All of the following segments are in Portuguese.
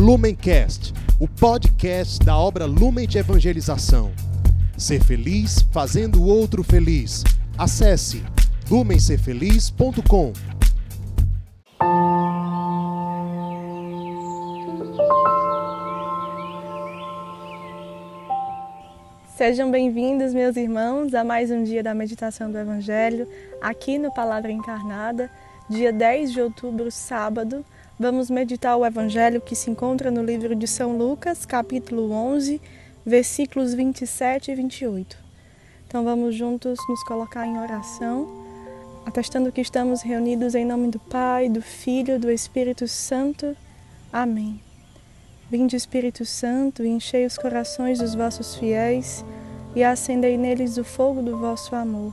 Lumencast, o podcast da obra Lumen de Evangelização. Ser feliz fazendo o outro feliz. Acesse lumencerfeliz.com. Sejam bem-vindos, meus irmãos, a mais um dia da meditação do Evangelho, aqui no Palavra Encarnada, dia 10 de outubro, sábado. Vamos meditar o Evangelho que se encontra no livro de São Lucas, capítulo 11, versículos 27 e 28. Então vamos juntos nos colocar em oração, atestando que estamos reunidos em nome do Pai, do Filho do Espírito Santo. Amém. Vinde, Espírito Santo, enchei os corações dos vossos fiéis e acendei neles o fogo do vosso amor.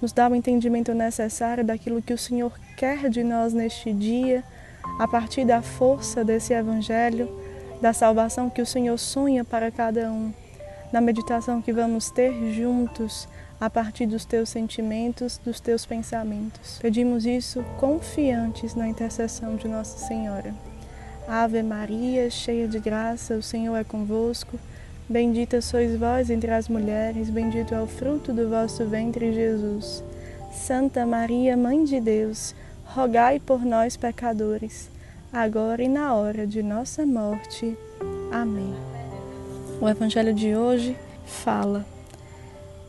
nos dá o entendimento necessário daquilo que o Senhor quer de nós neste dia, a partir da força desse Evangelho, da salvação que o Senhor sonha para cada um, da meditação que vamos ter juntos a partir dos teus sentimentos, dos teus pensamentos. Pedimos isso confiantes na intercessão de Nossa Senhora. Ave Maria, cheia de graça, o Senhor é convosco. Bendita sois vós entre as mulheres, bendito é o fruto do vosso ventre, Jesus. Santa Maria, Mãe de Deus, rogai por nós, pecadores, agora e na hora de nossa morte. Amém. O Evangelho de hoje fala: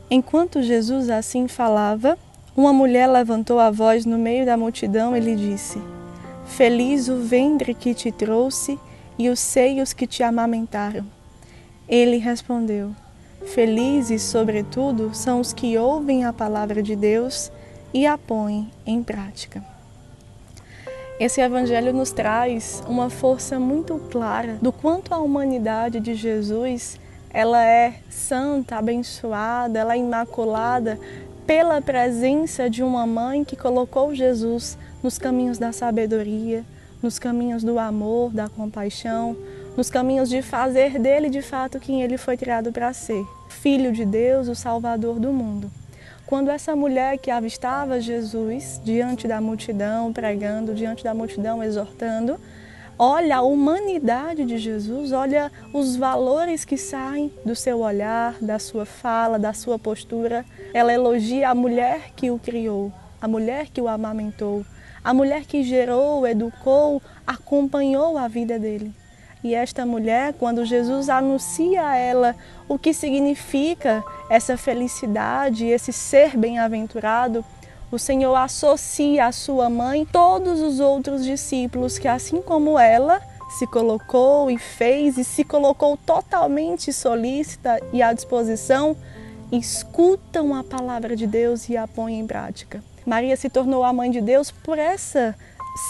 Enquanto Jesus assim falava, uma mulher levantou a voz no meio da multidão e lhe disse: Feliz o ventre que te trouxe e os seios que te amamentaram. Ele respondeu: Felizes, sobretudo, são os que ouvem a palavra de Deus e a põem em prática. Esse evangelho nos traz uma força muito clara do quanto a humanidade de Jesus ela é santa, abençoada, ela é imaculada pela presença de uma mãe que colocou Jesus nos caminhos da sabedoria, nos caminhos do amor, da compaixão, nos caminhos de fazer dele de fato quem ele foi criado para ser, Filho de Deus, o Salvador do mundo. Quando essa mulher que avistava Jesus diante da multidão, pregando, diante da multidão, exortando, olha a humanidade de Jesus, olha os valores que saem do seu olhar, da sua fala, da sua postura. Ela elogia a mulher que o criou, a mulher que o amamentou, a mulher que gerou, educou, acompanhou a vida dele. E esta mulher, quando Jesus anuncia a ela o que significa essa felicidade, esse ser bem-aventurado, o Senhor associa à sua mãe todos os outros discípulos que, assim como ela, se colocou e fez e se colocou totalmente solícita e à disposição, escutam a palavra de Deus e a põem em prática. Maria se tornou a mãe de Deus por essa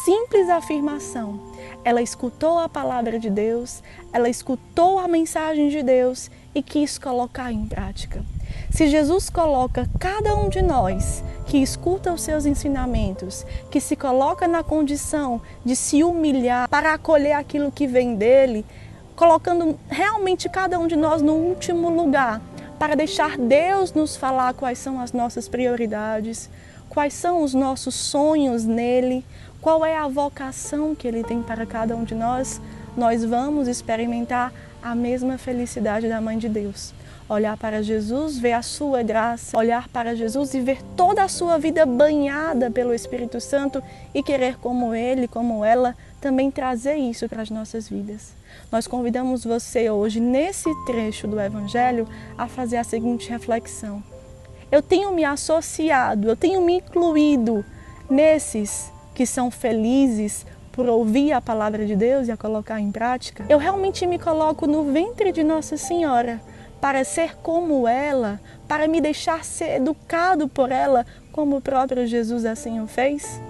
simples afirmação. Ela escutou a palavra de Deus, ela escutou a mensagem de Deus e quis colocar em prática. Se Jesus coloca cada um de nós que escuta os seus ensinamentos, que se coloca na condição de se humilhar para acolher aquilo que vem dele, colocando realmente cada um de nós no último lugar, para deixar Deus nos falar quais são as nossas prioridades, quais são os nossos sonhos nele, qual é a vocação que ele tem para cada um de nós, nós vamos experimentar a mesma felicidade da Mãe de Deus. Olhar para Jesus, ver a sua graça, olhar para Jesus e ver toda a sua vida banhada pelo Espírito Santo e querer, como ele, como ela, também trazer isso para as nossas vidas. Nós convidamos você hoje, nesse trecho do Evangelho, a fazer a seguinte reflexão eu tenho me associado, eu tenho me incluído nesses que são felizes por ouvir a palavra de Deus e a colocar em prática. Eu realmente me coloco no ventre de Nossa Senhora para ser como ela, para me deixar ser educado por ela, como o próprio Jesus assim o fez?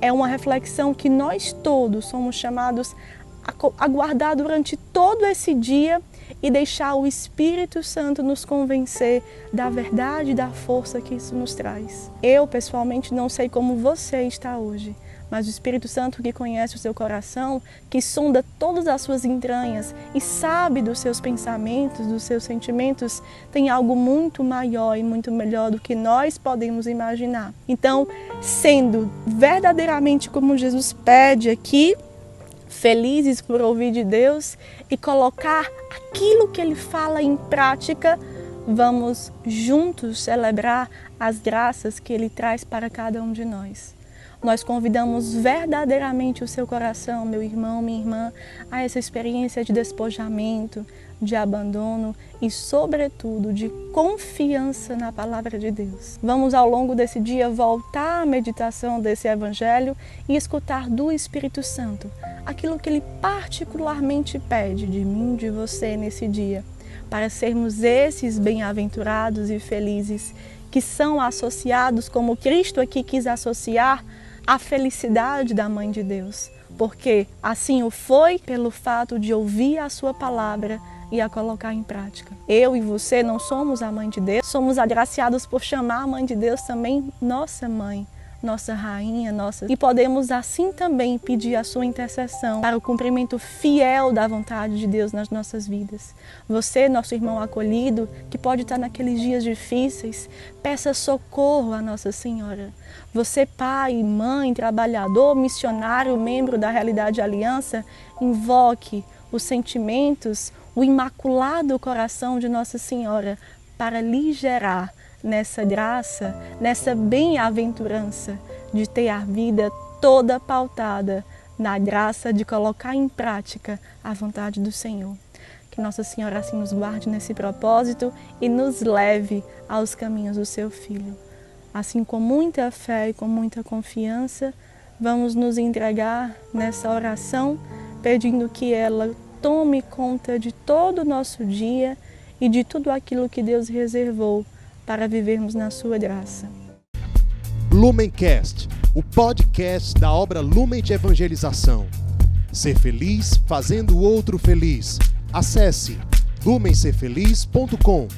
É uma reflexão que nós todos somos chamados aguardar durante todo esse dia e deixar o Espírito Santo nos convencer da verdade e da força que isso nos traz. Eu, pessoalmente, não sei como você está hoje, mas o Espírito Santo que conhece o seu coração, que sonda todas as suas entranhas e sabe dos seus pensamentos, dos seus sentimentos, tem algo muito maior e muito melhor do que nós podemos imaginar. Então, sendo verdadeiramente como Jesus pede aqui, felizes por ouvir de Deus e colocar aquilo que Ele fala em prática, vamos juntos celebrar as graças que Ele traz para cada um de nós. Nós convidamos verdadeiramente o seu coração, meu irmão, minha irmã, a essa experiência de despojamento, de abandono e, sobretudo, de confiança na palavra de Deus. Vamos, ao longo desse dia, voltar à meditação desse Evangelho e escutar do Espírito Santo aquilo que ele particularmente pede de mim, de você nesse dia, para sermos esses bem-aventurados e felizes que são associados, como Cristo aqui quis associar, à felicidade da Mãe de Deus. Porque assim o foi pelo fato de ouvir a Sua palavra e a colocar em prática. Eu e você não somos a Mãe de Deus, somos agraciados por chamar a Mãe de Deus também nossa Mãe nossa rainha, nossa. E podemos assim também pedir a sua intercessão para o cumprimento fiel da vontade de Deus nas nossas vidas. Você, nosso irmão acolhido, que pode estar naqueles dias difíceis, peça socorro à Nossa Senhora. Você, pai, mãe, trabalhador, missionário, membro da Realidade Aliança, invoque os sentimentos, o imaculado coração de Nossa Senhora para lhe gerar nessa graça, nessa bem-aventurança de ter a vida toda pautada na graça de colocar em prática a vontade do Senhor. Que Nossa Senhora assim nos guarde nesse propósito e nos leve aos caminhos do seu Filho. Assim, com muita fé e com muita confiança, vamos nos entregar nessa oração, pedindo que ela tome conta de todo o nosso dia e de tudo aquilo que Deus reservou para vivermos na sua graça. Lumencast, o podcast da obra Lumen de Evangelização. Ser feliz fazendo o outro feliz. Acesse lumencerfeliz.com.